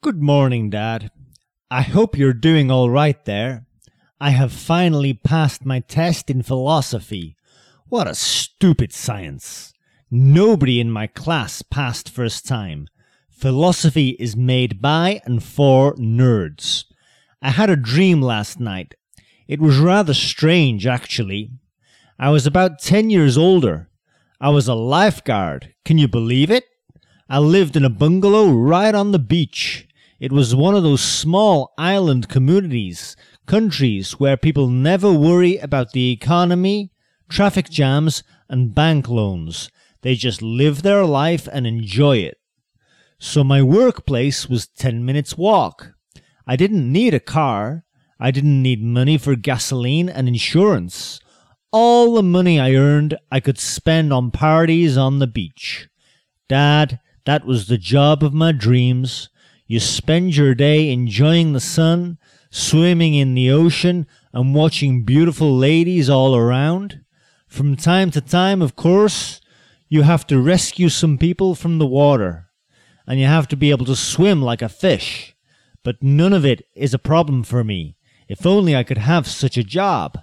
Good morning, Dad. I hope you're doing all right there. I have finally passed my test in philosophy. What a stupid science. Nobody in my class passed first time. Philosophy is made by and for nerds. I had a dream last night. It was rather strange, actually. I was about 10 years older. I was a lifeguard. Can you believe it? I lived in a bungalow right on the beach. It was one of those small island communities, countries where people never worry about the economy, traffic jams, and bank loans. They just live their life and enjoy it. So my workplace was 10 minutes walk. I didn't need a car. I didn't need money for gasoline and insurance. All the money I earned I could spend on parties on the beach. Dad, that was the job of my dreams. You spend your day enjoying the sun, swimming in the ocean, and watching beautiful ladies all around. From time to time, of course, you have to rescue some people from the water, and you have to be able to swim like a fish. But none of it is a problem for me. If only I could have such a job.